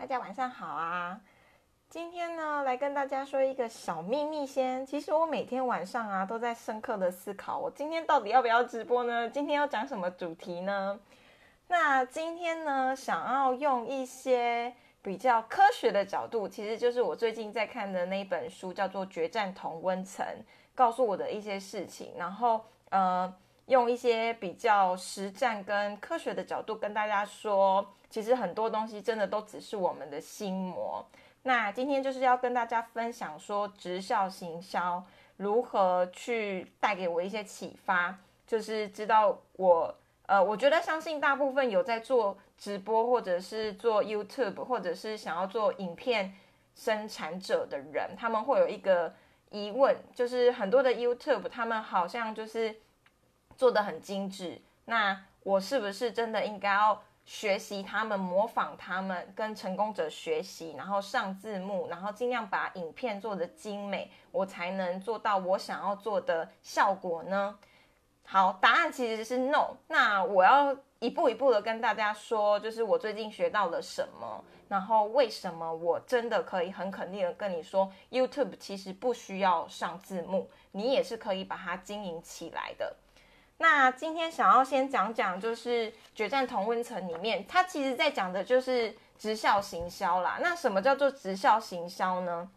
大家晚上好啊！今天呢，来跟大家说一个小秘密先。其实我每天晚上啊，都在深刻的思考，我今天到底要不要直播呢？今天要讲什么主题呢？那今天呢，想要用一些比较科学的角度，其实就是我最近在看的那一本书，叫做《决战同温层》，告诉我的一些事情。然后，呃。用一些比较实战跟科学的角度跟大家说，其实很多东西真的都只是我们的心魔。那今天就是要跟大家分享说，直销行销如何去带给我一些启发，就是知道我呃，我觉得相信大部分有在做直播或者是做 YouTube 或者是想要做影片生产者的人，他们会有一个疑问，就是很多的 YouTube 他们好像就是。做的很精致，那我是不是真的应该要学习他们，模仿他们，跟成功者学习，然后上字幕，然后尽量把影片做的精美，我才能做到我想要做的效果呢？好，答案其实是 no。那我要一步一步的跟大家说，就是我最近学到了什么，然后为什么我真的可以很肯定的跟你说，YouTube 其实不需要上字幕，你也是可以把它经营起来的。那今天想要先讲讲，就是《决战同温层》里面，它其实在讲的就是直销行销啦。那什么叫做直销行销呢？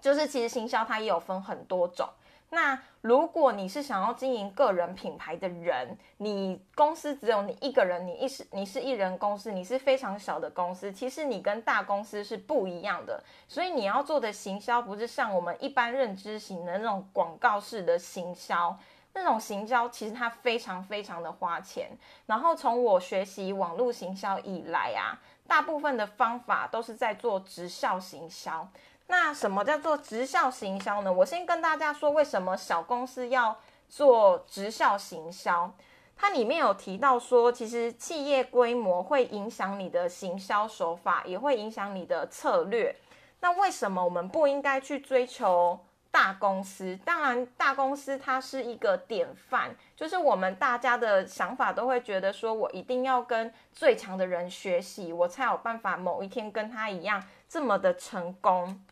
就是其实行销它也有分很多种。那如果你是想要经营个人品牌的人，你公司只有你一个人，你一是你是一人公司，你是非常小的公司，其实你跟大公司是不一样的。所以你要做的行销，不是像我们一般认知型的那种广告式的行销。那种行销其实它非常非常的花钱，然后从我学习网络行销以来啊，大部分的方法都是在做直销行销。那什么叫做直销行销呢？我先跟大家说，为什么小公司要做直销行销？它里面有提到说，其实企业规模会影响你的行销手法，也会影响你的策略。那为什么我们不应该去追求？大公司当然，大公司它是一个典范，就是我们大家的想法都会觉得说，我一定要跟最强的人学习，我才有办法某一天跟他一样这么的成功。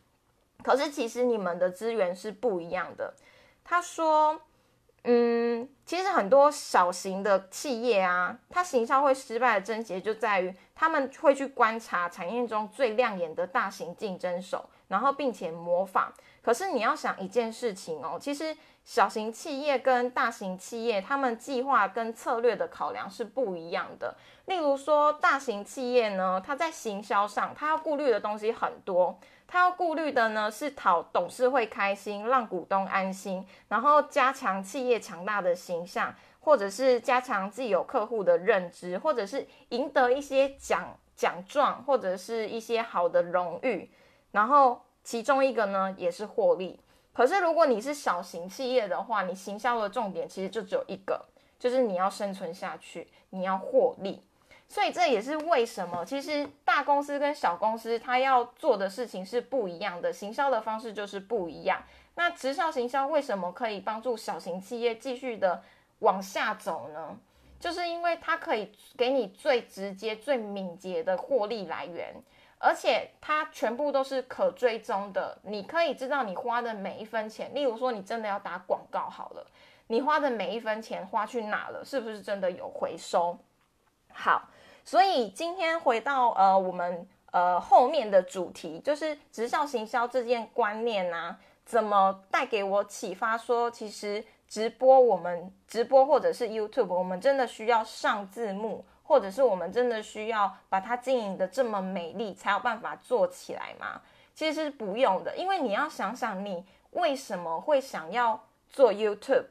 可是其实你们的资源是不一样的。他说，嗯，其实很多小型的企业啊，它行销会失败的症结就在于他们会去观察产业中最亮眼的大型竞争手，然后并且模仿。可是你要想一件事情哦，其实小型企业跟大型企业，他们计划跟策略的考量是不一样的。例如说，大型企业呢，它在行销上，它要顾虑的东西很多。它要顾虑的呢，是讨董事会开心，让股东安心，然后加强企业强大的形象，或者是加强自有客户的认知，或者是赢得一些奖奖状，或者是一些好的荣誉，然后。其中一个呢，也是获利。可是如果你是小型企业的话，你行销的重点其实就只有一个，就是你要生存下去，你要获利。所以这也是为什么，其实大公司跟小公司它要做的事情是不一样的，行销的方式就是不一样。那直销行销为什么可以帮助小型企业继续的往下走呢？就是因为它可以给你最直接、最敏捷的获利来源。而且它全部都是可追踪的，你可以知道你花的每一分钱。例如说，你真的要打广告好了，你花的每一分钱花去哪了？是不是真的有回收？好，所以今天回到呃我们呃后面的主题，就是直销行销这件观念啊，怎么带给我启发？说其实直播我们直播或者是 YouTube，我们真的需要上字幕。或者是我们真的需要把它经营的这么美丽，才有办法做起来吗？其实是不用的，因为你要想想，你为什么会想要做 YouTube？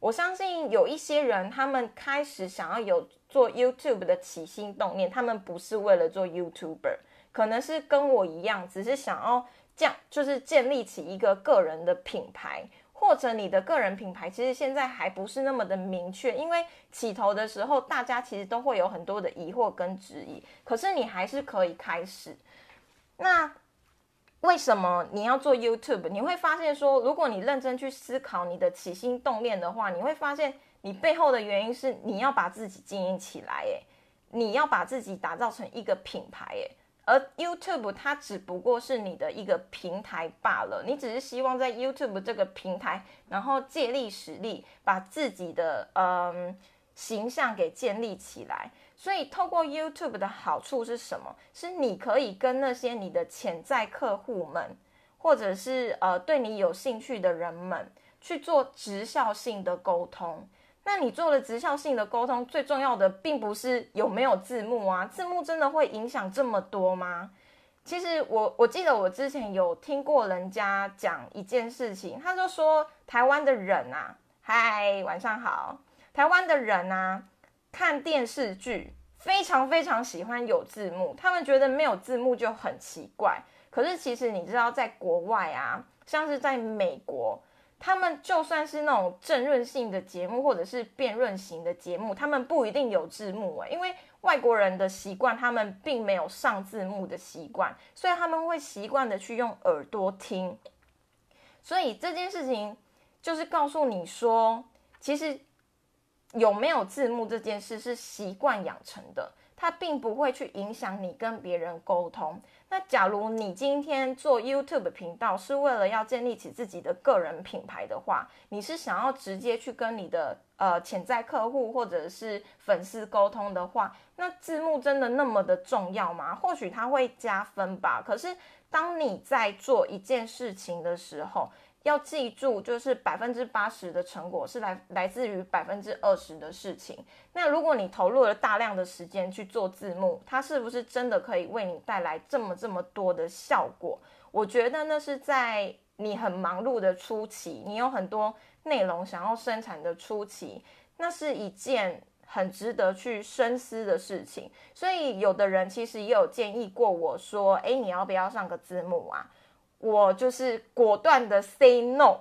我相信有一些人，他们开始想要有做 YouTube 的起心动念，他们不是为了做 YouTuber，可能是跟我一样，只是想要这样，就是建立起一个个人的品牌。或者你的个人品牌其实现在还不是那么的明确，因为起头的时候大家其实都会有很多的疑惑跟质疑，可是你还是可以开始。那为什么你要做 YouTube？你会发现说，如果你认真去思考你的起心动念的话，你会发现你背后的原因是你要把自己经营起来，诶，你要把自己打造成一个品牌，诶，而 YouTube 它只不过是你的一个平台罢了，你只是希望在 YouTube 这个平台，然后借力使力，把自己的嗯形象给建立起来。所以透过 YouTube 的好处是什么？是你可以跟那些你的潜在客户们，或者是呃对你有兴趣的人们去做直效性的沟通。那你做了直效性的沟通，最重要的并不是有没有字幕啊，字幕真的会影响这么多吗？其实我我记得我之前有听过人家讲一件事情，他就说台湾的人啊，嗨，晚上好，台湾的人啊，看电视剧非常非常喜欢有字幕，他们觉得没有字幕就很奇怪。可是其实你知道，在国外啊，像是在美国。他们就算是那种正论性的节目，或者是辩论型的节目，他们不一定有字幕诶，因为外国人的习惯，他们并没有上字幕的习惯，所以他们会习惯的去用耳朵听。所以这件事情就是告诉你说，其实有没有字幕这件事是习惯养成的。它并不会去影响你跟别人沟通。那假如你今天做 YouTube 频道是为了要建立起自己的个人品牌的话，你是想要直接去跟你的呃潜在客户或者是粉丝沟通的话，那字幕真的那么的重要吗？或许它会加分吧。可是当你在做一件事情的时候，要记住，就是百分之八十的成果是来来自于百分之二十的事情。那如果你投入了大量的时间去做字幕，它是不是真的可以为你带来这么这么多的效果？我觉得那是在你很忙碌的初期，你有很多内容想要生产的初期，那是一件很值得去深思的事情。所以有的人其实也有建议过我说：“诶，你要不要上个字幕啊？”我就是果断的 say no。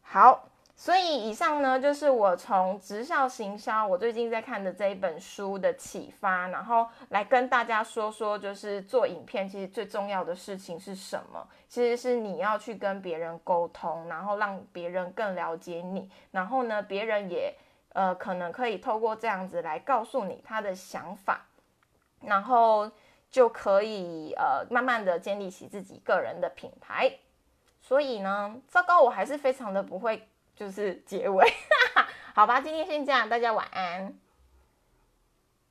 好，所以以上呢就是我从直销行销我最近在看的这一本书的启发，然后来跟大家说说，就是做影片其实最重要的事情是什么？其实是你要去跟别人沟通，然后让别人更了解你，然后呢，别人也呃可能可以透过这样子来告诉你他的想法，然后。就可以呃慢慢的建立起自己个人的品牌，所以呢，糟糕，我还是非常的不会就是结尾，好吧，今天先这样，大家晚安。